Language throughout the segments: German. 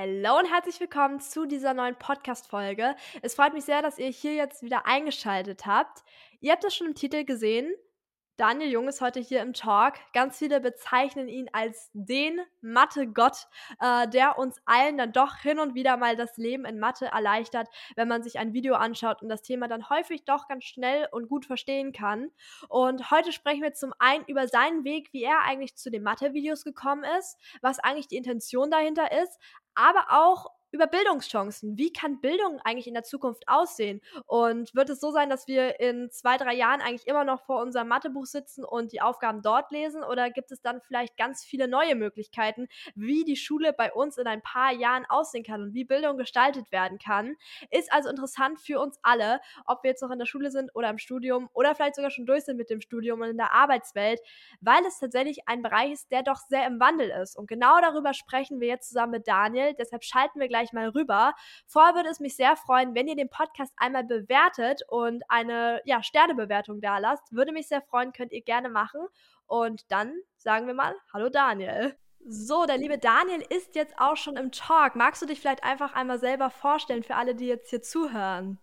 Hallo und herzlich willkommen zu dieser neuen Podcast-Folge. Es freut mich sehr, dass ihr hier jetzt wieder eingeschaltet habt. Ihr habt es schon im Titel gesehen. Daniel Jung ist heute hier im Talk. Ganz viele bezeichnen ihn als den Mathe-Gott, äh, der uns allen dann doch hin und wieder mal das Leben in Mathe erleichtert, wenn man sich ein Video anschaut und das Thema dann häufig doch ganz schnell und gut verstehen kann. Und heute sprechen wir zum einen über seinen Weg, wie er eigentlich zu den Mathe-Videos gekommen ist, was eigentlich die Intention dahinter ist, aber auch über Bildungschancen. Wie kann Bildung eigentlich in der Zukunft aussehen? Und wird es so sein, dass wir in zwei, drei Jahren eigentlich immer noch vor unserem Mathebuch sitzen und die Aufgaben dort lesen? Oder gibt es dann vielleicht ganz viele neue Möglichkeiten, wie die Schule bei uns in ein paar Jahren aussehen kann und wie Bildung gestaltet werden kann? Ist also interessant für uns alle, ob wir jetzt noch in der Schule sind oder im Studium oder vielleicht sogar schon durch sind mit dem Studium und in der Arbeitswelt, weil es tatsächlich ein Bereich ist, der doch sehr im Wandel ist. Und genau darüber sprechen wir jetzt zusammen mit Daniel. Deshalb schalten wir gleich gleich mal rüber. Vorher würde es mich sehr freuen, wenn ihr den Podcast einmal bewertet und eine ja, Sternebewertung da lasst. Würde mich sehr freuen, könnt ihr gerne machen. Und dann sagen wir mal, hallo Daniel. So, der liebe Daniel ist jetzt auch schon im Talk. Magst du dich vielleicht einfach einmal selber vorstellen für alle, die jetzt hier zuhören?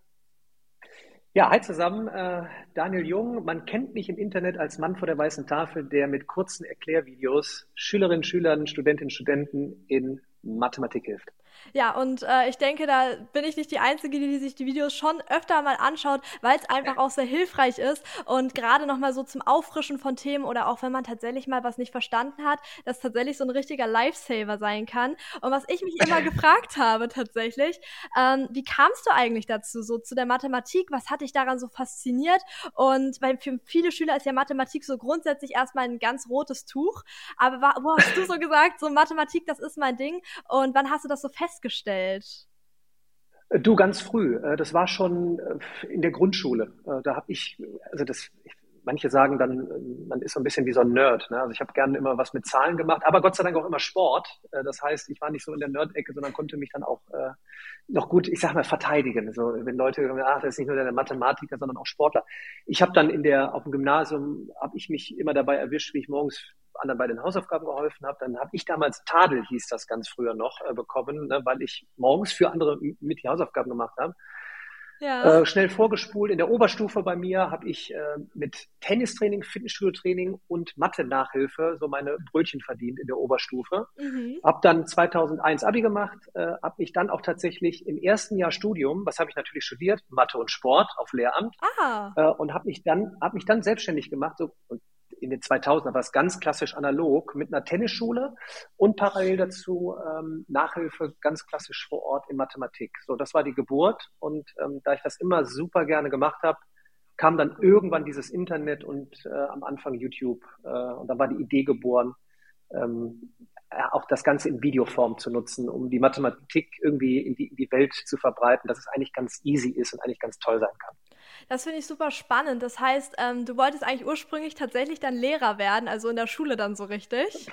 Ja, hi zusammen, äh, Daniel Jung. Man kennt mich im Internet als Mann vor der weißen Tafel, der mit kurzen Erklärvideos Schülerinnen, Schülern, Studentinnen, Studenten in Mathematik hilft. Ja, und äh, ich denke, da bin ich nicht die Einzige, die, die sich die Videos schon öfter mal anschaut, weil es einfach auch sehr hilfreich ist und gerade nochmal so zum Auffrischen von Themen oder auch wenn man tatsächlich mal was nicht verstanden hat, das tatsächlich so ein richtiger Lifesaver sein kann. Und was ich mich immer gefragt habe tatsächlich, ähm, wie kamst du eigentlich dazu, so zu der Mathematik? Was hat dich daran so fasziniert? Und weil für viele Schüler ist ja Mathematik so grundsätzlich erstmal ein ganz rotes Tuch. Aber wo hast du so gesagt, so Mathematik, das ist mein Ding? Und wann hast du das so festgestellt? Festgestellt? Du, ganz früh. Äh, das war schon äh, in der Grundschule. Äh, da habe ich, also das, manche sagen dann, man ist so ein bisschen wie so ein Nerd. Ne? Also ich habe gerne immer was mit Zahlen gemacht, aber Gott sei Dank auch immer Sport. Das heißt, ich war nicht so in der Nerd-Ecke, sondern konnte mich dann auch noch gut, ich sag mal, verteidigen. So, wenn Leute sagen, ach, das ist nicht nur der Mathematiker, sondern auch Sportler. Ich habe dann in der, auf dem Gymnasium, habe ich mich immer dabei erwischt, wie ich morgens anderen bei den Hausaufgaben geholfen habe, dann habe ich damals Tadel, hieß das ganz früher noch, äh, bekommen, ne, weil ich morgens für andere mit die Hausaufgaben gemacht habe. Ja. Äh, schnell vorgespult. In der Oberstufe bei mir habe ich äh, mit Tennistraining, Fitnessstudio-Training und Mathe-Nachhilfe so meine Brötchen verdient in der Oberstufe. Mhm. Habe dann 2001 Abi gemacht, äh, habe mich dann auch tatsächlich im ersten Jahr Studium, was habe ich natürlich studiert, Mathe und Sport auf Lehramt, ah. äh, und habe mich dann habe mich dann selbstständig gemacht. So, und in den 2000er war es ganz klassisch analog mit einer Tennisschule und parallel dazu ähm, Nachhilfe ganz klassisch vor Ort in Mathematik. So, das war die Geburt und ähm, da ich das immer super gerne gemacht habe, kam dann irgendwann dieses Internet und äh, am Anfang YouTube äh, und dann war die Idee geboren, ähm, auch das Ganze in Videoform zu nutzen, um die Mathematik irgendwie in die, in die Welt zu verbreiten, dass es eigentlich ganz easy ist und eigentlich ganz toll sein kann. Das finde ich super spannend. Das heißt, ähm, du wolltest eigentlich ursprünglich tatsächlich dann Lehrer werden, also in der Schule dann so richtig?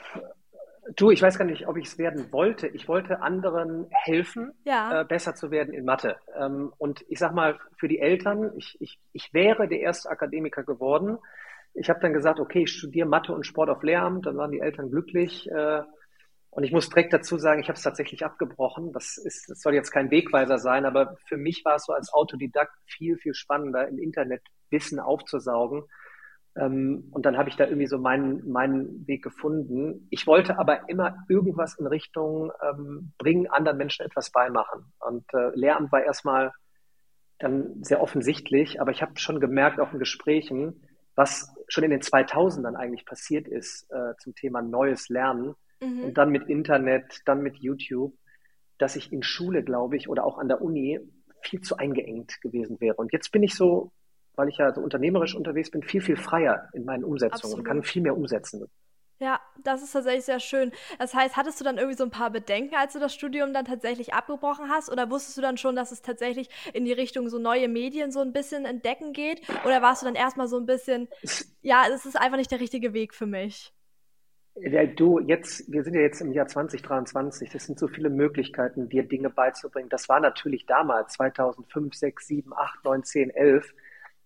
Du, ich weiß gar nicht, ob ich es werden wollte. Ich wollte anderen helfen, ja. äh, besser zu werden in Mathe. Ähm, und ich sag mal, für die Eltern, ich, ich, ich wäre der erste Akademiker geworden. Ich habe dann gesagt, okay, ich studiere Mathe und Sport auf Lehramt. Dann waren die Eltern glücklich. Äh, und ich muss direkt dazu sagen, ich habe es tatsächlich abgebrochen. Das, ist, das soll jetzt kein Wegweiser sein, aber für mich war es so als Autodidakt viel, viel spannender, im Internet Wissen aufzusaugen. Ähm, und dann habe ich da irgendwie so meinen, meinen Weg gefunden. Ich wollte aber immer irgendwas in Richtung ähm, bringen, anderen Menschen etwas beimachen. Und äh, Lehramt war erstmal dann sehr offensichtlich, aber ich habe schon gemerkt, auch in Gesprächen, was schon in den 2000ern eigentlich passiert ist äh, zum Thema neues Lernen mhm. und dann mit Internet, dann mit YouTube, dass ich in Schule, glaube ich, oder auch an der Uni viel zu eingeengt gewesen wäre. Und jetzt bin ich so, weil ich ja so unternehmerisch unterwegs bin, viel, viel freier in meinen Umsetzungen Absolut. und kann viel mehr umsetzen. Ja, das ist tatsächlich sehr schön. Das heißt, hattest du dann irgendwie so ein paar Bedenken, als du das Studium dann tatsächlich abgebrochen hast? Oder wusstest du dann schon, dass es tatsächlich in die Richtung so neue Medien so ein bisschen entdecken geht? Oder warst du dann erstmal so ein bisschen, ja, es ist einfach nicht der richtige Weg für mich? Du, jetzt, wir sind ja jetzt im Jahr 2023. Das sind so viele Möglichkeiten, dir Dinge beizubringen. Das war natürlich damals, 2005, 6, 7, 8, 9, 10, 11.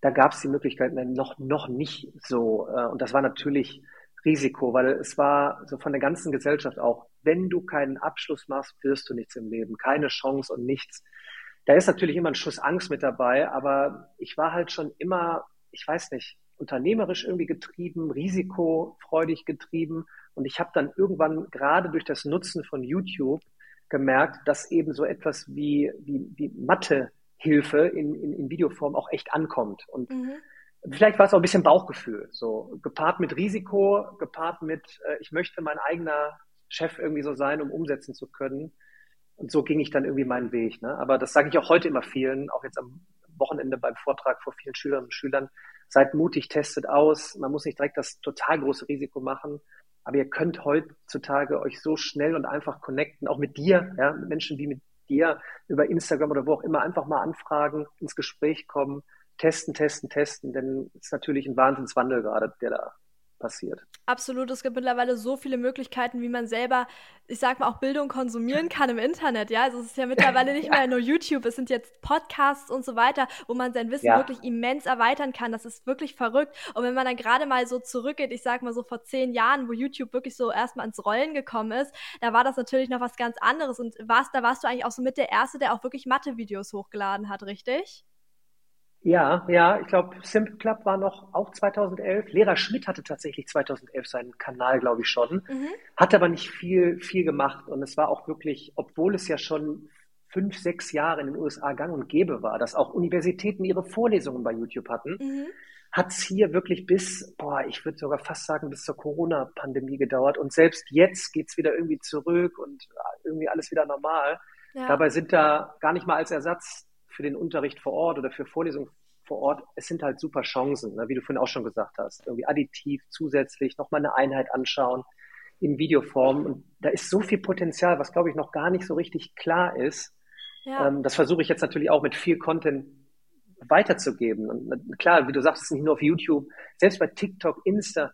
Da gab es die Möglichkeiten noch, noch nicht so. Äh, und das war natürlich Risiko, weil es war so von der ganzen Gesellschaft auch wenn du keinen Abschluss machst, wirst du nichts im Leben. Keine Chance und nichts. Da ist natürlich immer ein Schuss Angst mit dabei, aber ich war halt schon immer, ich weiß nicht, unternehmerisch irgendwie getrieben, risikofreudig getrieben. Und ich habe dann irgendwann gerade durch das Nutzen von YouTube gemerkt, dass eben so etwas wie, wie, wie Mathehilfe in, in, in Videoform auch echt ankommt. Und mhm. vielleicht war es auch ein bisschen Bauchgefühl, so gepaart mit Risiko, gepaart mit, äh, ich möchte mein eigener Chef irgendwie so sein, um umsetzen zu können. Und so ging ich dann irgendwie meinen Weg. Ne? Aber das sage ich auch heute immer vielen, auch jetzt am Wochenende beim Vortrag vor vielen Schülerinnen und Schülern. Seid mutig, testet aus. Man muss nicht direkt das total große Risiko machen. Aber ihr könnt heutzutage euch so schnell und einfach connecten, auch mit dir, ja, mit Menschen wie mit dir über Instagram oder wo auch immer, einfach mal anfragen, ins Gespräch kommen, testen, testen, testen, denn es ist natürlich ein Wahnsinnswandel gerade, der da passiert. Absolut, es gibt mittlerweile so viele Möglichkeiten, wie man selber, ich sag mal, auch Bildung konsumieren kann im Internet, ja. Also es ist ja mittlerweile nicht mehr nur YouTube, es sind jetzt Podcasts und so weiter, wo man sein Wissen ja. wirklich immens erweitern kann. Das ist wirklich verrückt. Und wenn man dann gerade mal so zurückgeht, ich sag mal so vor zehn Jahren, wo YouTube wirklich so erstmal ins Rollen gekommen ist, da war das natürlich noch was ganz anderes. Und warst, da warst du eigentlich auch so mit der Erste, der auch wirklich Mathe-Videos hochgeladen hat, richtig? Ja, ja, ich glaube, Simple Club war noch auch 2011. Lehrer Schmidt hatte tatsächlich 2011 seinen Kanal, glaube ich schon, mhm. hat aber nicht viel, viel gemacht und es war auch wirklich, obwohl es ja schon fünf, sechs Jahre in den USA gang und gäbe war, dass auch Universitäten ihre Vorlesungen bei YouTube hatten, mhm. hat es hier wirklich bis, boah, ich würde sogar fast sagen, bis zur Corona-Pandemie gedauert und selbst jetzt geht's wieder irgendwie zurück und irgendwie alles wieder normal. Ja. Dabei sind da gar nicht mal als Ersatz für den Unterricht vor Ort oder für Vorlesungen vor Ort, es sind halt super Chancen, ne, wie du vorhin auch schon gesagt hast. Irgendwie additiv, zusätzlich, nochmal eine Einheit anschauen in Videoform. Und da ist so viel Potenzial, was glaube ich noch gar nicht so richtig klar ist. Ja. Ähm, das versuche ich jetzt natürlich auch mit viel Content weiterzugeben. Und klar, wie du sagst, es ist nicht nur auf YouTube, selbst bei TikTok, Insta,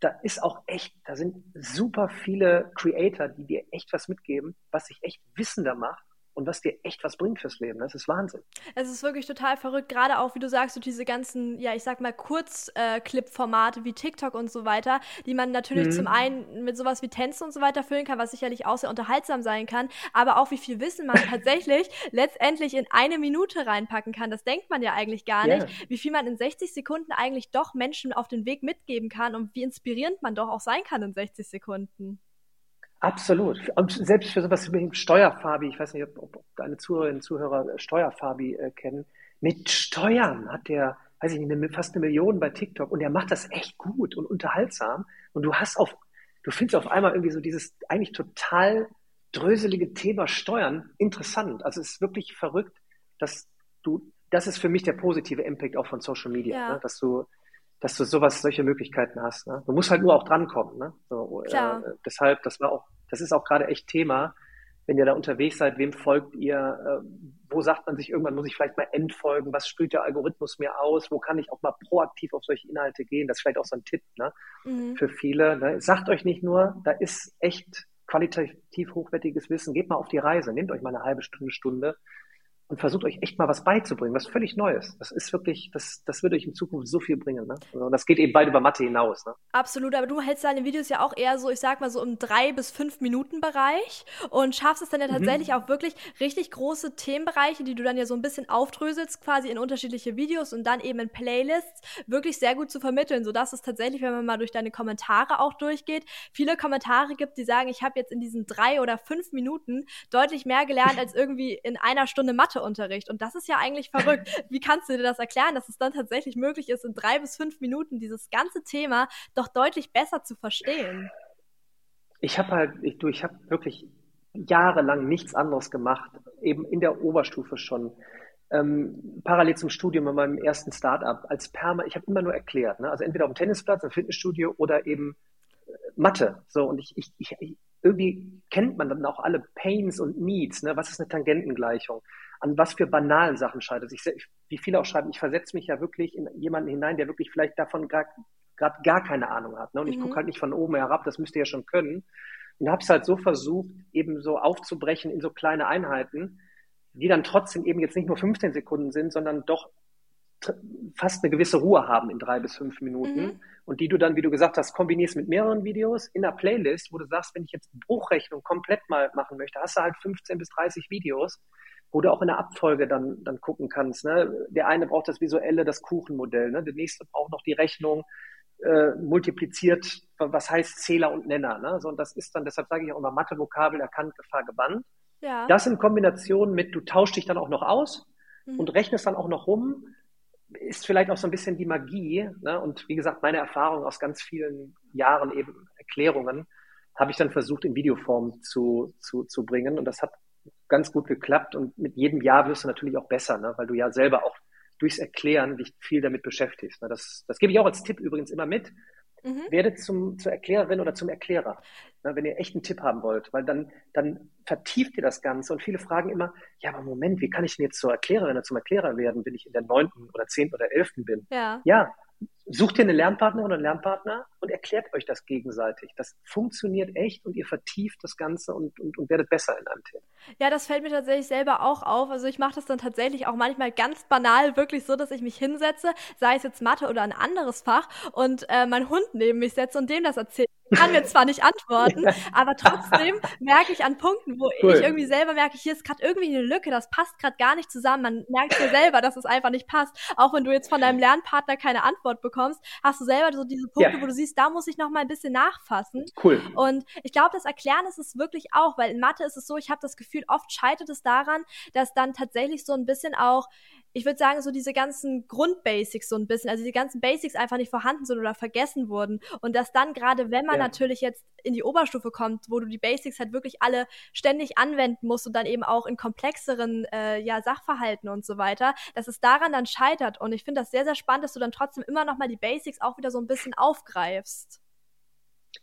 da ist auch echt, da sind super viele Creator, die dir echt was mitgeben, was sich echt wissender macht und was dir echt was bringt fürs Leben. Das ist Wahnsinn. Es ist wirklich total verrückt, gerade auch, wie du sagst, so diese ganzen, ja, ich sag mal, Kurzclip-Formate äh, wie TikTok und so weiter, die man natürlich mhm. zum einen mit sowas wie Tänze und so weiter füllen kann, was sicherlich auch sehr unterhaltsam sein kann, aber auch wie viel Wissen man tatsächlich letztendlich in eine Minute reinpacken kann. Das denkt man ja eigentlich gar nicht, yeah. wie viel man in 60 Sekunden eigentlich doch Menschen auf den Weg mitgeben kann und wie inspirierend man doch auch sein kann in 60 Sekunden. Absolut. Und selbst für sowas wie Steuerfabi, ich weiß nicht, ob, ob deine Zuhörerinnen und Zuhörer Steuerfabi äh, kennen, mit Steuern hat der, weiß ich nicht, eine, fast eine Million bei TikTok und der macht das echt gut und unterhaltsam. Und du hast auf, du findest auf einmal irgendwie so dieses eigentlich total dröselige Thema Steuern interessant. Also es ist wirklich verrückt, dass du, das ist für mich der positive Impact auch von Social Media, ja. ne? dass du dass du sowas, solche Möglichkeiten hast. Ne? Du musst halt nur auch drankommen. Ne? So. Äh, deshalb, das war auch, das ist auch gerade echt Thema, wenn ihr da unterwegs seid, wem folgt ihr, äh, wo sagt man sich irgendwann, muss ich vielleicht mal entfolgen, was spielt der Algorithmus mir aus, wo kann ich auch mal proaktiv auf solche Inhalte gehen, das ist vielleicht auch so ein Tipp ne? Mhm. für viele. Ne? Sagt euch nicht nur, da ist echt qualitativ hochwertiges Wissen, geht mal auf die Reise, nehmt euch mal eine halbe Stunde, Stunde und versucht euch echt mal was beizubringen, was völlig Neues. Das ist wirklich, das, das wird euch in Zukunft so viel bringen. Ne? Also das geht eben weit über Mathe hinaus. Ne? Absolut, aber du hältst deine Videos ja auch eher so, ich sag mal so im drei bis fünf Minuten Bereich und schaffst es dann ja mhm. tatsächlich mhm. auch wirklich richtig große Themenbereiche, die du dann ja so ein bisschen aufdröselst, quasi in unterschiedliche Videos und dann eben in Playlists, wirklich sehr gut zu vermitteln, sodass es tatsächlich, wenn man mal durch deine Kommentare auch durchgeht, viele Kommentare gibt, die sagen, ich habe jetzt in diesen drei oder fünf Minuten deutlich mehr gelernt als irgendwie in einer Stunde Mathe Matheunterricht. Und das ist ja eigentlich verrückt. Wie kannst du dir das erklären, dass es dann tatsächlich möglich ist, in drei bis fünf Minuten dieses ganze Thema doch deutlich besser zu verstehen? Ich habe halt, ich, du, ich habe wirklich jahrelang nichts anderes gemacht, eben in der Oberstufe schon. Ähm, parallel zum Studium in meinem ersten Startup als Perma, ich habe immer nur erklärt, ne? also entweder auf dem Tennisplatz, im Fitnessstudio oder eben äh, Mathe. So und ich, ich, ich, irgendwie kennt man dann auch alle Pains und Needs. Ne? Was ist eine Tangentengleichung? An was für banalen Sachen scheitert. Ich, wie viele auch schreiben, ich versetze mich ja wirklich in jemanden hinein, der wirklich vielleicht davon gerade gar keine Ahnung hat. Ne? Und ich gucke mhm. halt nicht von oben herab, das müsst ihr ja schon können. Und habe es halt so versucht, eben so aufzubrechen in so kleine Einheiten, die dann trotzdem eben jetzt nicht nur 15 Sekunden sind, sondern doch fast eine gewisse Ruhe haben in drei bis fünf Minuten. Mhm. und die du dann, wie du gesagt hast, kombinierst mit mehreren Videos in einer Playlist, wo du sagst, wenn ich jetzt Bruchrechnung komplett mal machen möchte, hast du halt 15 bis 30 Videos, wo du auch in der Abfolge dann, dann gucken kannst. Ne? Der eine braucht das visuelle, das Kuchenmodell, ne? der nächste braucht noch die Rechnung, äh, multipliziert, was heißt Zähler und Nenner. Ne? So, und das ist dann, deshalb sage ich auch immer Mathe-Vokabel erkannt, Gefahr, gebannt. Ja. Das in Kombination mit, du tauschst dich dann auch noch aus mhm. und rechnest dann auch noch rum, ist vielleicht auch so ein bisschen die Magie. Ne? Und wie gesagt, meine Erfahrung aus ganz vielen Jahren eben Erklärungen habe ich dann versucht, in Videoform zu, zu, zu bringen. Und das hat ganz gut geklappt. Und mit jedem Jahr wirst du natürlich auch besser, ne? weil du ja selber auch durchs Erklären dich viel damit beschäftigst. Ne? Das, das gebe ich auch als Tipp übrigens immer mit. Mhm. Werdet zum, zur Erklärerin oder zum Erklärer, ne, wenn ihr echt einen Tipp haben wollt, weil dann, dann vertieft ihr das Ganze und viele fragen immer, ja, aber Moment, wie kann ich denn jetzt zur Erklärerin oder zum Erklärer werden, wenn ich in der neunten oder zehnten oder elften bin? Ja. ja, sucht ihr eine Lernpartnerin oder einen Lernpartner und erklärt euch das gegenseitig. Das funktioniert echt und ihr vertieft das Ganze und, und, und werdet besser in einem Thema. Ja, das fällt mir tatsächlich selber auch auf. Also ich mache das dann tatsächlich auch manchmal ganz banal, wirklich so, dass ich mich hinsetze, sei es jetzt Mathe oder ein anderes Fach und äh, mein Hund neben mich setze und dem das erzählt kann mir zwar nicht antworten, aber trotzdem merke ich an Punkten, wo cool. ich irgendwie selber merke, hier ist gerade irgendwie eine Lücke, das passt gerade gar nicht zusammen. Man merkt ja selber, dass es einfach nicht passt. Auch wenn du jetzt von deinem Lernpartner keine Antwort bekommst, hast du selber so diese Punkte, ja. wo du siehst, da muss ich noch mal ein bisschen nachfassen. Cool. Und ich glaube, das Erklären ist es wirklich auch, weil in Mathe ist es so, ich habe das Gefühl, oft scheitert es daran, dass dann tatsächlich so ein bisschen auch ich würde sagen, so diese ganzen Grundbasics so ein bisschen, also die ganzen Basics einfach nicht vorhanden sind oder vergessen wurden. Und dass dann gerade, wenn man ja. natürlich jetzt in die Oberstufe kommt, wo du die Basics halt wirklich alle ständig anwenden musst und dann eben auch in komplexeren äh, ja, Sachverhalten und so weiter, dass es daran dann scheitert. Und ich finde das sehr, sehr spannend, dass du dann trotzdem immer noch mal die Basics auch wieder so ein bisschen aufgreifst.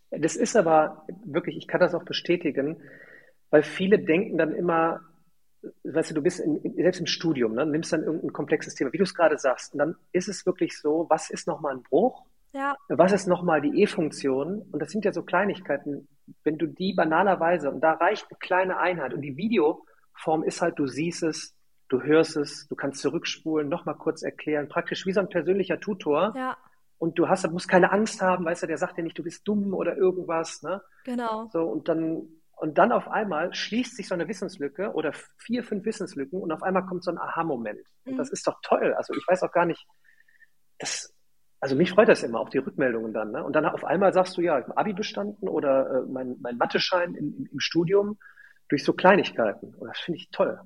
Das ist aber wirklich, ich kann das auch bestätigen, weil viele denken dann immer, weißt du, du bist in, selbst im Studium, ne, nimmst dann irgendein komplexes Thema, wie du es gerade sagst, und dann ist es wirklich so, was ist nochmal ein Bruch? Ja. Was ist nochmal die E-Funktion? Und das sind ja so Kleinigkeiten, wenn du die banalerweise, und da reicht eine kleine Einheit, und die Videoform ist halt, du siehst es, du hörst es, du kannst zurückspulen, nochmal kurz erklären, praktisch wie so ein persönlicher Tutor. Ja. Und du hast, musst keine Angst haben, weißt du, der sagt dir nicht, du bist dumm oder irgendwas, ne? Genau. So, und dann und dann auf einmal schließt sich so eine Wissenslücke oder vier, fünf Wissenslücken und auf einmal kommt so ein Aha-Moment. Und mhm. das ist doch toll. Also ich weiß auch gar nicht, das, also mich freut das immer, auch die Rückmeldungen dann. Ne? Und dann auf einmal sagst du, ja, ich habe Abi bestanden oder äh, mein, mein Mathe-Schein im, im Studium durch so Kleinigkeiten. Und das finde ich toll.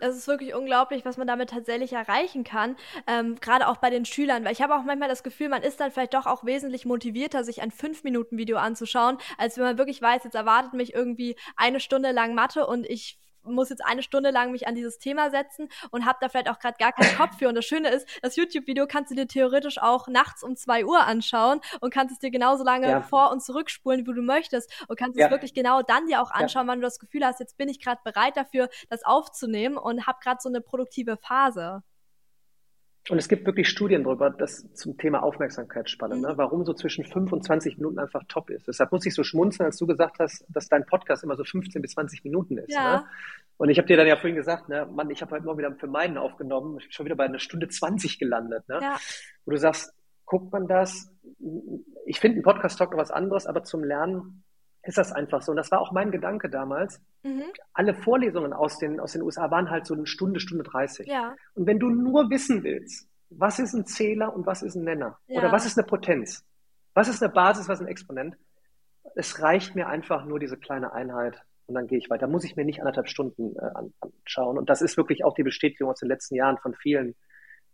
Das ist wirklich unglaublich, was man damit tatsächlich erreichen kann, ähm, gerade auch bei den Schülern, weil ich habe auch manchmal das Gefühl, man ist dann vielleicht doch auch wesentlich motivierter, sich ein 5-Minuten-Video anzuschauen, als wenn man wirklich weiß, jetzt erwartet mich irgendwie eine Stunde lang Mathe und ich muss jetzt eine Stunde lang mich an dieses Thema setzen und habe da vielleicht auch gerade gar keinen Kopf für. Und das Schöne ist, das YouTube-Video kannst du dir theoretisch auch nachts um zwei Uhr anschauen und kannst es dir genauso lange ja. vor- und zurückspulen, wie du möchtest. Und kannst ja. es wirklich genau dann dir auch anschauen, ja. wann du das Gefühl hast, jetzt bin ich gerade bereit dafür, das aufzunehmen und habe gerade so eine produktive Phase. Und es gibt wirklich Studien darüber, das zum Thema Aufmerksamkeitsspanne, mhm. ne? warum so zwischen 5 und 20 Minuten einfach top ist. Deshalb muss ich so schmunzeln, als du gesagt hast, dass dein Podcast immer so 15 bis 20 Minuten ist. Ja. Ne? Und ich habe dir dann ja vorhin gesagt, ne, Mann, ich habe heute Morgen wieder für meinen aufgenommen, ich bin schon wieder bei einer Stunde 20 gelandet. Ne? Ja. Wo du sagst, guckt man das? Ich finde ein Podcast-Talk noch was anderes, aber zum Lernen ist das einfach so. Und das war auch mein Gedanke damals. Mhm. Alle Vorlesungen aus den, aus den USA waren halt so eine Stunde, Stunde 30. Ja. Und wenn du nur wissen willst, was ist ein Zähler und was ist ein Nenner? Ja. Oder was ist eine Potenz? Was ist eine Basis, was ist ein Exponent? Es reicht mir einfach nur diese kleine Einheit und dann gehe ich weiter. Da muss ich mir nicht anderthalb Stunden äh, anschauen. Und das ist wirklich auch die Bestätigung aus den letzten Jahren von vielen,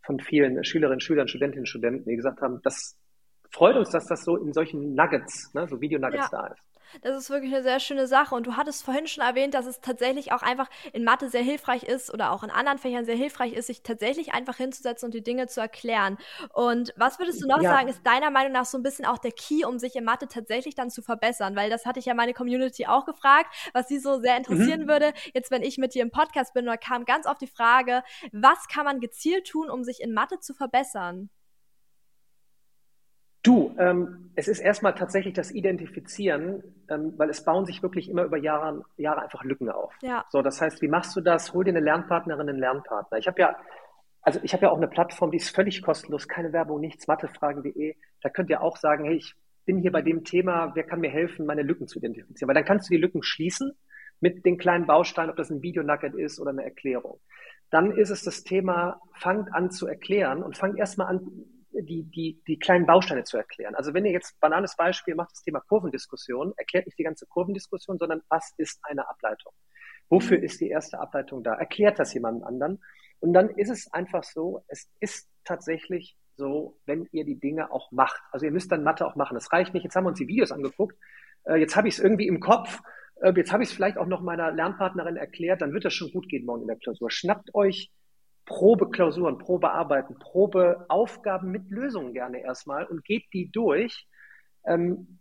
von vielen Schülerinnen, Schülern, Studentinnen, Studenten, die gesagt haben, das freut uns, dass das so in solchen Nuggets, ne, so Video-Nuggets ja. da ist. Das ist wirklich eine sehr schöne Sache. Und du hattest vorhin schon erwähnt, dass es tatsächlich auch einfach in Mathe sehr hilfreich ist oder auch in anderen Fächern sehr hilfreich ist, sich tatsächlich einfach hinzusetzen und die Dinge zu erklären. Und was würdest du noch ja. sagen, ist deiner Meinung nach so ein bisschen auch der Key, um sich in Mathe tatsächlich dann zu verbessern? Weil das hatte ich ja meine Community auch gefragt, was sie so sehr interessieren mhm. würde. Jetzt, wenn ich mit dir im Podcast bin, da kam ganz oft die Frage, was kann man gezielt tun, um sich in Mathe zu verbessern? Du, ähm, es ist erstmal tatsächlich das Identifizieren, ähm, weil es bauen sich wirklich immer über Jahre, Jahre einfach Lücken auf. Ja. So, das heißt, wie machst du das? Hol dir eine Lernpartnerin, einen Lernpartner. Ich habe ja, also ich habe ja auch eine Plattform, die ist völlig kostenlos, keine Werbung, nichts, mathefragen.de. da könnt ihr auch sagen, hey, ich bin hier bei dem Thema, wer kann mir helfen, meine Lücken zu identifizieren? Weil dann kannst du die Lücken schließen mit den kleinen Bausteinen, ob das ein Video-Nugget ist oder eine Erklärung. Dann ist es das Thema, fangt an zu erklären und fangt erstmal an, die, die, die kleinen Bausteine zu erklären. Also wenn ihr jetzt banales Beispiel macht, das Thema Kurvendiskussion, erklärt nicht die ganze Kurvendiskussion, sondern was ist eine Ableitung? Wofür ist die erste Ableitung da? Erklärt das jemandem anderen? Und dann ist es einfach so, es ist tatsächlich so, wenn ihr die Dinge auch macht. Also ihr müsst dann Mathe auch machen. Es reicht nicht, jetzt haben wir uns die Videos angeguckt, äh, jetzt habe ich es irgendwie im Kopf, äh, jetzt habe ich es vielleicht auch noch meiner Lernpartnerin erklärt, dann wird das schon gut gehen morgen in der Klausur. Schnappt euch Probeklausuren, Probearbeiten, Probeaufgaben mit Lösungen gerne erstmal und geht die durch. Ähm,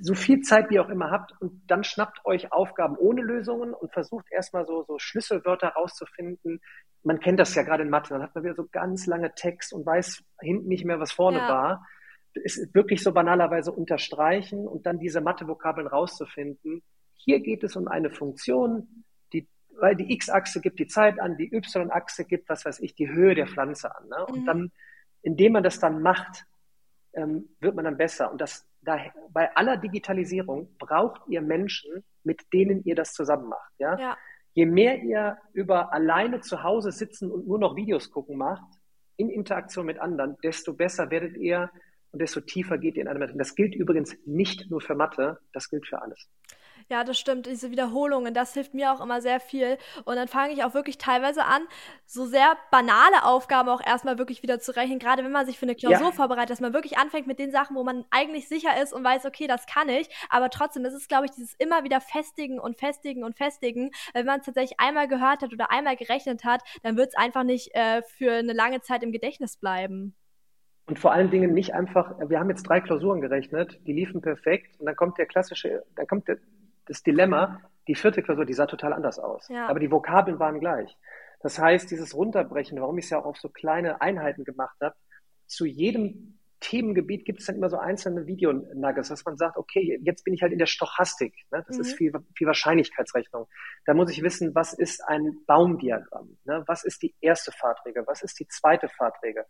so viel Zeit wie ihr auch immer habt und dann schnappt euch Aufgaben ohne Lösungen und versucht erstmal so, so Schlüsselwörter rauszufinden. Man kennt das ja gerade in Mathe, dann hat man wieder so ganz lange Text und weiß hinten nicht mehr, was vorne ja. war. Es ist wirklich so banalerweise unterstreichen und dann diese Mathe-Vokabeln rauszufinden. Hier geht es um eine Funktion, weil die X-Achse gibt die Zeit an, die Y-Achse gibt, was weiß ich, die Höhe der Pflanze an. Ne? Und mhm. dann, indem man das dann macht, ähm, wird man dann besser. Und das da, bei aller Digitalisierung braucht ihr Menschen, mit denen ihr das zusammen macht. Ja? ja? Je mehr ihr über alleine zu Hause sitzen und nur noch Videos gucken macht, in Interaktion mit anderen, desto besser werdet ihr und desto tiefer geht ihr in eine Mathe. Das gilt übrigens nicht nur für Mathe, das gilt für alles. Ja, das stimmt. Diese Wiederholungen, das hilft mir auch immer sehr viel. Und dann fange ich auch wirklich teilweise an, so sehr banale Aufgaben auch erstmal wirklich wieder zu rechnen. Gerade wenn man sich für eine Klausur ja. vorbereitet, dass man wirklich anfängt mit den Sachen, wo man eigentlich sicher ist und weiß, okay, das kann ich. Aber trotzdem ist es, glaube ich, dieses immer wieder festigen und festigen und festigen. Wenn man es tatsächlich einmal gehört hat oder einmal gerechnet hat, dann wird es einfach nicht äh, für eine lange Zeit im Gedächtnis bleiben. Und vor allen Dingen nicht einfach, wir haben jetzt drei Klausuren gerechnet, die liefen perfekt und dann kommt der klassische, dann kommt der, das Dilemma, die vierte Klausur, die sah total anders aus. Ja. Aber die Vokabeln waren gleich. Das heißt, dieses Runterbrechen, warum ich es ja auch auf so kleine Einheiten gemacht habe, zu jedem Themengebiet gibt es dann immer so einzelne Videonuggets, dass man sagt, okay, jetzt bin ich halt in der Stochastik. Ne? Das mhm. ist viel, viel Wahrscheinlichkeitsrechnung. Da muss ich wissen, was ist ein Baumdiagramm? Ne? Was ist die erste Fahrtregel? Was ist die zweite Fahrtregel?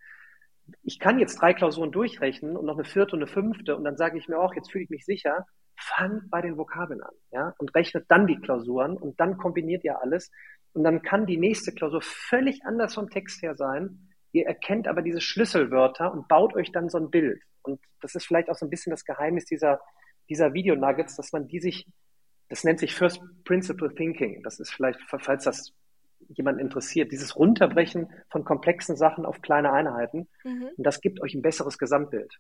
Ich kann jetzt drei Klausuren durchrechnen und noch eine vierte und eine fünfte und dann sage ich mir auch, jetzt fühle ich mich sicher fangt bei den Vokabeln an, ja, und rechnet dann die Klausuren und dann kombiniert ihr alles und dann kann die nächste Klausur völlig anders vom Text her sein. Ihr erkennt aber diese Schlüsselwörter und baut euch dann so ein Bild. Und das ist vielleicht auch so ein bisschen das Geheimnis dieser, dieser Video-Nuggets, dass man die sich, das nennt sich First Principle Thinking. Das ist vielleicht, falls das jemand interessiert, dieses Runterbrechen von komplexen Sachen auf kleine Einheiten. Mhm. Und das gibt euch ein besseres Gesamtbild.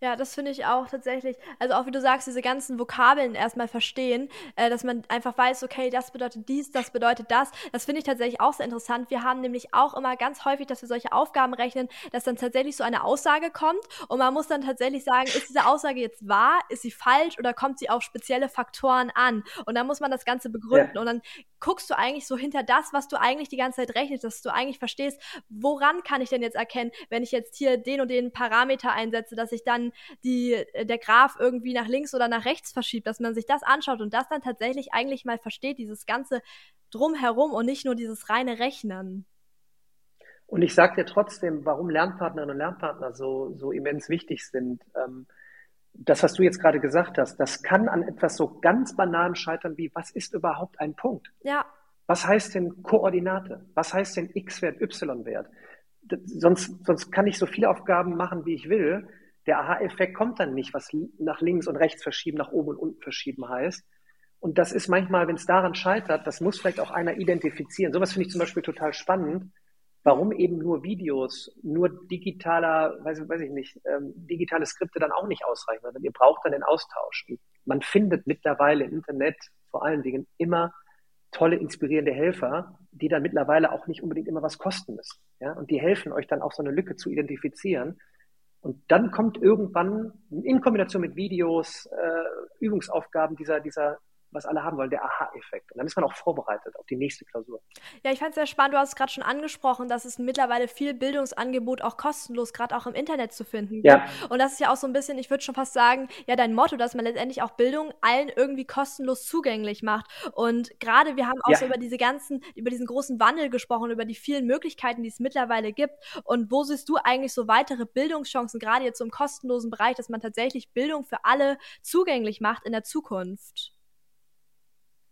Ja, das finde ich auch tatsächlich. Also auch wie du sagst, diese ganzen Vokabeln erstmal verstehen, äh, dass man einfach weiß, okay, das bedeutet dies, das bedeutet das. Das finde ich tatsächlich auch sehr interessant. Wir haben nämlich auch immer ganz häufig, dass wir solche Aufgaben rechnen, dass dann tatsächlich so eine Aussage kommt und man muss dann tatsächlich sagen, ist diese Aussage jetzt wahr, ist sie falsch oder kommt sie auf spezielle Faktoren an? Und dann muss man das Ganze begründen ja. und dann guckst du eigentlich so hinter das, was du eigentlich die ganze Zeit rechnest, dass du eigentlich verstehst, woran kann ich denn jetzt erkennen, wenn ich jetzt hier den und den Parameter einsetze, dass ich dann die, äh, der Graph irgendwie nach links oder nach rechts verschiebt, dass man sich das anschaut und das dann tatsächlich eigentlich mal versteht, dieses ganze Drumherum und nicht nur dieses reine Rechnen. Und ich sage dir trotzdem, warum Lernpartnerinnen und Lernpartner so, so immens wichtig sind. Ähm, das, was du jetzt gerade gesagt hast, das kann an etwas so ganz Banalen scheitern wie, was ist überhaupt ein Punkt? Ja. Was heißt denn Koordinate? Was heißt denn X-Wert, Y-Wert? Sonst, sonst kann ich so viele Aufgaben machen, wie ich will. Der Aha-Effekt kommt dann nicht, was nach links und rechts verschieben, nach oben und unten verschieben heißt. Und das ist manchmal, wenn es daran scheitert, das muss vielleicht auch einer identifizieren. Sowas finde ich zum Beispiel total spannend warum eben nur Videos, nur digitaler, weiß, weiß ich nicht, ähm, digitale Skripte dann auch nicht ausreichen, sondern ihr braucht dann den Austausch. Und man findet mittlerweile im Internet vor allen Dingen immer tolle, inspirierende Helfer, die dann mittlerweile auch nicht unbedingt immer was kosten müssen. Ja? Und die helfen euch dann auch so eine Lücke zu identifizieren. Und dann kommt irgendwann in Kombination mit Videos, äh, Übungsaufgaben dieser, dieser was alle haben wollen, der Aha-Effekt. Und dann ist man auch vorbereitet auf die nächste Klausur. Ja, ich fand es sehr spannend. Du hast es gerade schon angesprochen, dass es mittlerweile viel Bildungsangebot auch kostenlos, gerade auch im Internet zu finden gibt. Ja. Und das ist ja auch so ein bisschen, ich würde schon fast sagen, ja, dein Motto, dass man letztendlich auch Bildung allen irgendwie kostenlos zugänglich macht. Und gerade wir haben auch ja. so über diese ganzen, über diesen großen Wandel gesprochen, über die vielen Möglichkeiten, die es mittlerweile gibt. Und wo siehst du eigentlich so weitere Bildungschancen, gerade jetzt so im kostenlosen Bereich, dass man tatsächlich Bildung für alle zugänglich macht in der Zukunft?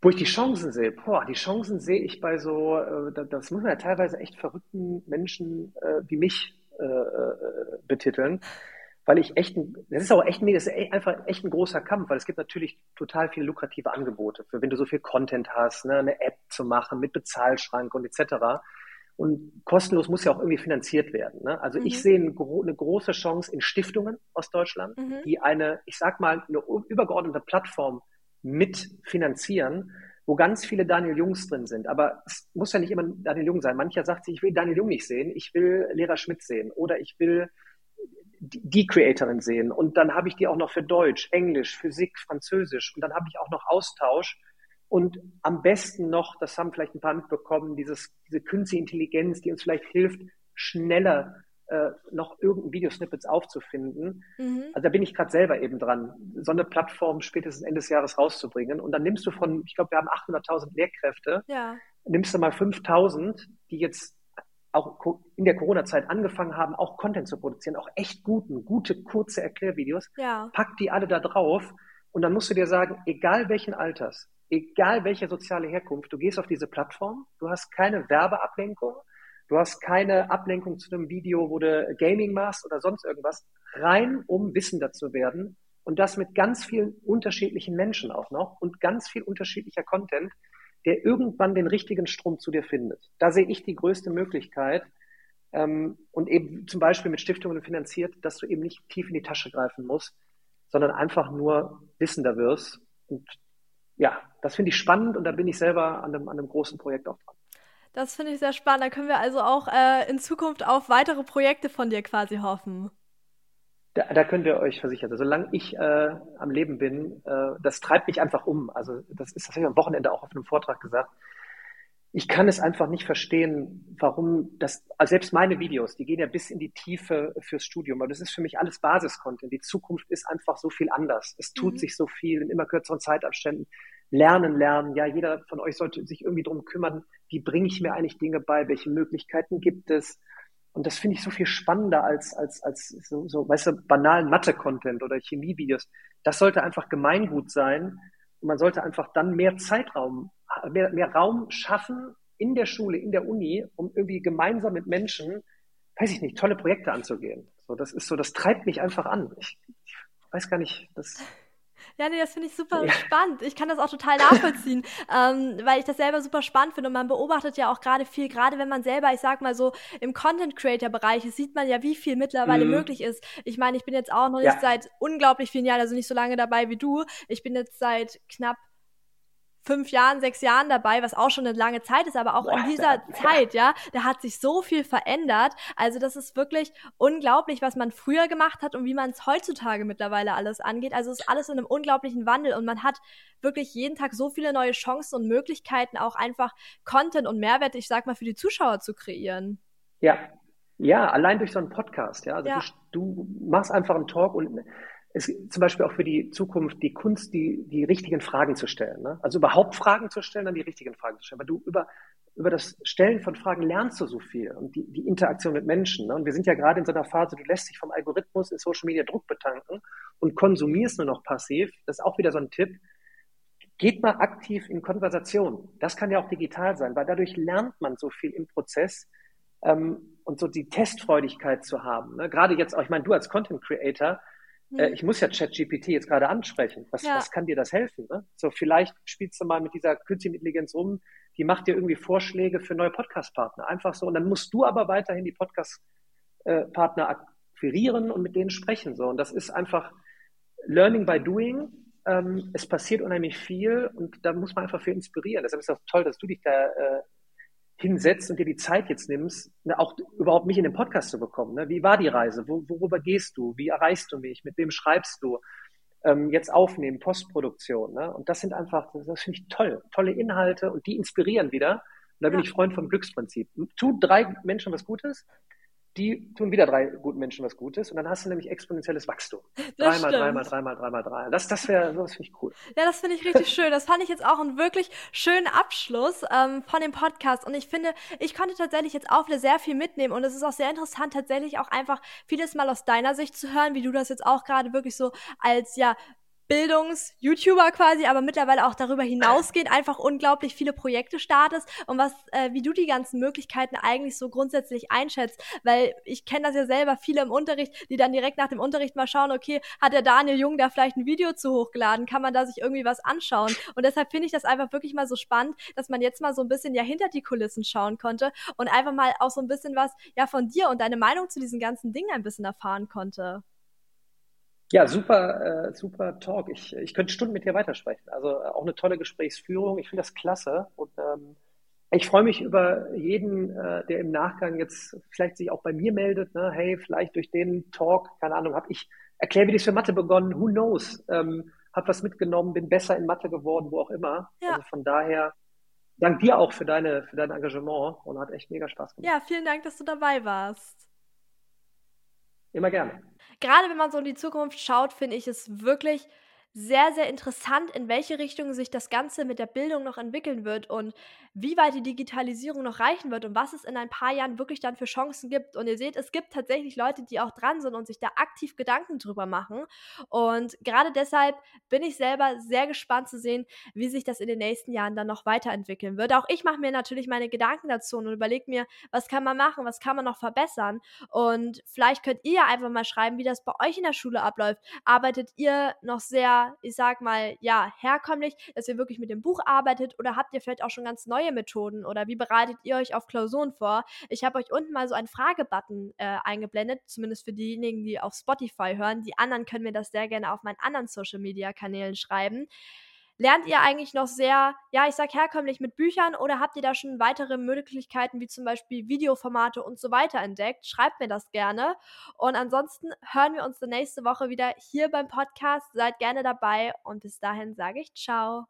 Wo ich die Chancen sehe, boah, die Chancen sehe ich bei so, äh, das muss man ja teilweise echt verrückten Menschen äh, wie mich äh, äh, betiteln, weil ich echt, ein, das ist auch echt, das ist einfach echt ein großer Kampf, weil es gibt natürlich total viele lukrative Angebote, für wenn du so viel Content hast, ne, eine App zu machen mit Bezahlschrank und etc. Und kostenlos muss ja auch irgendwie finanziert werden. Ne? Also mhm. ich sehe eine, eine, große Chance in Stiftungen aus Deutschland, mhm. die eine, ich sag mal, eine übergeordnete Plattform mitfinanzieren, wo ganz viele Daniel Jungs drin sind. Aber es muss ja nicht immer Daniel Jung sein. Mancher sagt sich, ich will Daniel Jung nicht sehen, ich will Lehrer Schmidt sehen oder ich will die Creatorin sehen. Und dann habe ich die auch noch für Deutsch, Englisch, Physik, Französisch. Und dann habe ich auch noch Austausch. Und am besten noch, das haben vielleicht ein paar mitbekommen, dieses, diese künstliche Intelligenz, die uns vielleicht hilft, schneller äh, noch irgendein Videosnippets aufzufinden. Mhm. Also da bin ich gerade selber eben dran, so eine Plattform spätestens Ende des Jahres rauszubringen. Und dann nimmst du von, ich glaube, wir haben 800.000 Lehrkräfte, ja. nimmst du mal 5.000, die jetzt auch in der Corona-Zeit angefangen haben, auch Content zu produzieren, auch echt guten, gute, kurze Erklärvideos, ja. pack die alle da drauf und dann musst du dir sagen, egal welchen Alters, egal welche soziale Herkunft, du gehst auf diese Plattform, du hast keine Werbeablenkung, Du hast keine Ablenkung zu einem Video, wo du Gaming machst oder sonst irgendwas, rein um wissender zu werden und das mit ganz vielen unterschiedlichen Menschen auch noch und ganz viel unterschiedlicher Content, der irgendwann den richtigen Strom zu dir findet. Da sehe ich die größte Möglichkeit ähm, und eben zum Beispiel mit Stiftungen finanziert, dass du eben nicht tief in die Tasche greifen musst, sondern einfach nur wissender wirst. Und ja, das finde ich spannend und da bin ich selber an einem, an einem großen Projekt auch dran. Das finde ich sehr spannend. Da können wir also auch äh, in Zukunft auf weitere Projekte von dir quasi hoffen. Da, da könnt ihr euch versichern. Also, solange ich äh, am Leben bin, äh, das treibt mich einfach um. Also das ist, das habe ich am Wochenende auch auf einem Vortrag gesagt. Ich kann es einfach nicht verstehen, warum das, also selbst meine Videos, die gehen ja bis in die Tiefe fürs Studium, aber das ist für mich alles Basiscontent. Die Zukunft ist einfach so viel anders. Es tut mhm. sich so viel in immer kürzeren Zeitabständen lernen, lernen. Ja, jeder von euch sollte sich irgendwie drum kümmern, wie bringe ich mir eigentlich Dinge bei, welche Möglichkeiten gibt es. Und das finde ich so viel spannender als, als, als so, so weißt du, banalen Mathe-Content oder Chemie-Videos. Das sollte einfach Gemeingut sein. Und man sollte einfach dann mehr Zeitraum, mehr, mehr Raum schaffen in der Schule, in der Uni, um irgendwie gemeinsam mit Menschen, weiß ich nicht, tolle Projekte anzugehen. So, das ist so, das treibt mich einfach an. Ich, ich weiß gar nicht, das, ja, nee, das finde ich super ja. spannend. Ich kann das auch total nachvollziehen, ähm, weil ich das selber super spannend finde. Und man beobachtet ja auch gerade viel, gerade wenn man selber, ich sag mal so, im Content-Creator-Bereich ist, sieht man ja, wie viel mittlerweile mhm. möglich ist. Ich meine, ich bin jetzt auch noch nicht ja. seit unglaublich vielen Jahren, also nicht so lange dabei wie du. Ich bin jetzt seit knapp fünf Jahren, sechs Jahren dabei, was auch schon eine lange Zeit ist, aber auch Boah, in dieser da, Zeit, ja, da hat sich so viel verändert. Also das ist wirklich unglaublich, was man früher gemacht hat und wie man es heutzutage mittlerweile alles angeht. Also es ist alles in einem unglaublichen Wandel und man hat wirklich jeden Tag so viele neue Chancen und Möglichkeiten, auch einfach Content und Mehrwert, ich sag mal, für die Zuschauer zu kreieren. Ja, ja, allein durch so einen Podcast, ja. Also ja. Du, du machst einfach einen Talk und es, zum Beispiel auch für die Zukunft die Kunst, die, die richtigen Fragen zu stellen. Ne? Also überhaupt Fragen zu stellen, dann die richtigen Fragen zu stellen. Weil du über, über das Stellen von Fragen lernst du so viel und die, die Interaktion mit Menschen. Ne? Und wir sind ja gerade in so einer Phase, du lässt dich vom Algorithmus in Social Media Druck betanken und konsumierst nur noch passiv. Das ist auch wieder so ein Tipp. Geht mal aktiv in Konversation. Das kann ja auch digital sein, weil dadurch lernt man so viel im Prozess ähm, und so die Testfreudigkeit zu haben. Ne? Gerade jetzt auch, ich meine, du als Content Creator, äh, mhm. ich muss ja ChatGPT jetzt gerade ansprechen. Was, ja. was kann dir das helfen? Ne? So, vielleicht spielst du mal mit dieser künstlichen Intelligenz rum, die macht dir irgendwie Vorschläge für neue Podcast-Partner. Einfach so. Und dann musst du aber weiterhin die Podcast-Partner akquirieren und mit denen sprechen. So. Und das ist einfach Learning by Doing. Ähm, es passiert unheimlich viel und da muss man einfach für inspirieren. Deshalb ist es auch toll, dass du dich da äh, hinsetzt und dir die Zeit jetzt nimmst, ne, auch überhaupt mich in den Podcast zu bekommen. Ne? Wie war die Reise? Wo, worüber gehst du? Wie erreichst du mich? Mit wem schreibst du? ähm, jetzt aufnehmen, Postproduktion. Ne? Und das sind einfach, das, finde ich toll, tolle Inhalte und die inspirieren wieder. Und da bin ja. ich Freund vom Glücksprinzip. Tu drei Menschen was Gutes, die tun wieder drei guten Menschen was Gutes und dann hast du nämlich exponentielles Wachstum. Das dreimal, stimmt. dreimal, dreimal, dreimal, dreimal. Das, das wäre, das finde ich cool. Ja, das finde ich richtig schön. Das fand ich jetzt auch einen wirklich schönen Abschluss ähm, von dem Podcast und ich finde, ich konnte tatsächlich jetzt auch wieder sehr viel mitnehmen und es ist auch sehr interessant, tatsächlich auch einfach vieles mal aus deiner Sicht zu hören, wie du das jetzt auch gerade wirklich so als ja Bildungs-YouTuber quasi, aber mittlerweile auch darüber hinausgehend einfach unglaublich viele Projekte startest und was, äh, wie du die ganzen Möglichkeiten eigentlich so grundsätzlich einschätzt, weil ich kenne das ja selber, viele im Unterricht, die dann direkt nach dem Unterricht mal schauen, okay, hat der Daniel Jung da vielleicht ein Video zu hochgeladen, kann man da sich irgendwie was anschauen? Und deshalb finde ich das einfach wirklich mal so spannend, dass man jetzt mal so ein bisschen ja hinter die Kulissen schauen konnte und einfach mal auch so ein bisschen was ja von dir und deine Meinung zu diesen ganzen Dingen ein bisschen erfahren konnte. Ja, super, äh, super Talk. Ich, ich könnte Stunden mit dir weitersprechen. Also äh, auch eine tolle Gesprächsführung. Ich finde das klasse. Und ähm, ich freue mich über jeden, äh, der im Nachgang jetzt vielleicht sich auch bei mir meldet. Ne? Hey, vielleicht durch den Talk, keine Ahnung, habe ich erklärt, wie das für Mathe begonnen. Who knows? Ähm, hab was mitgenommen, bin besser in Mathe geworden, wo auch immer. Ja. Also von daher dank dir auch für deine für dein Engagement und hat echt mega Spaß gemacht. Ja, vielen Dank, dass du dabei warst. Immer gerne. Gerade wenn man so in die Zukunft schaut, finde ich es wirklich sehr, sehr interessant, in welche Richtung sich das Ganze mit der Bildung noch entwickeln wird. Und wie weit die Digitalisierung noch reichen wird und was es in ein paar Jahren wirklich dann für Chancen gibt. Und ihr seht, es gibt tatsächlich Leute, die auch dran sind und sich da aktiv Gedanken drüber machen. Und gerade deshalb bin ich selber sehr gespannt zu sehen, wie sich das in den nächsten Jahren dann noch weiterentwickeln wird. Auch ich mache mir natürlich meine Gedanken dazu und überlege mir, was kann man machen, was kann man noch verbessern. Und vielleicht könnt ihr einfach mal schreiben, wie das bei euch in der Schule abläuft. Arbeitet ihr noch sehr ich sag mal, ja, herkömmlich, dass ihr wirklich mit dem Buch arbeitet oder habt ihr vielleicht auch schon ganz neue Methoden oder wie bereitet ihr euch auf Klausuren vor? Ich habe euch unten mal so einen Fragebutton äh, eingeblendet, zumindest für diejenigen, die auf Spotify hören. Die anderen können mir das sehr gerne auf meinen anderen Social Media Kanälen schreiben. Lernt ihr eigentlich noch sehr, ja, ich sag herkömmlich mit Büchern oder habt ihr da schon weitere Möglichkeiten wie zum Beispiel Videoformate und so weiter entdeckt? Schreibt mir das gerne. Und ansonsten hören wir uns nächste Woche wieder hier beim Podcast. Seid gerne dabei und bis dahin sage ich ciao.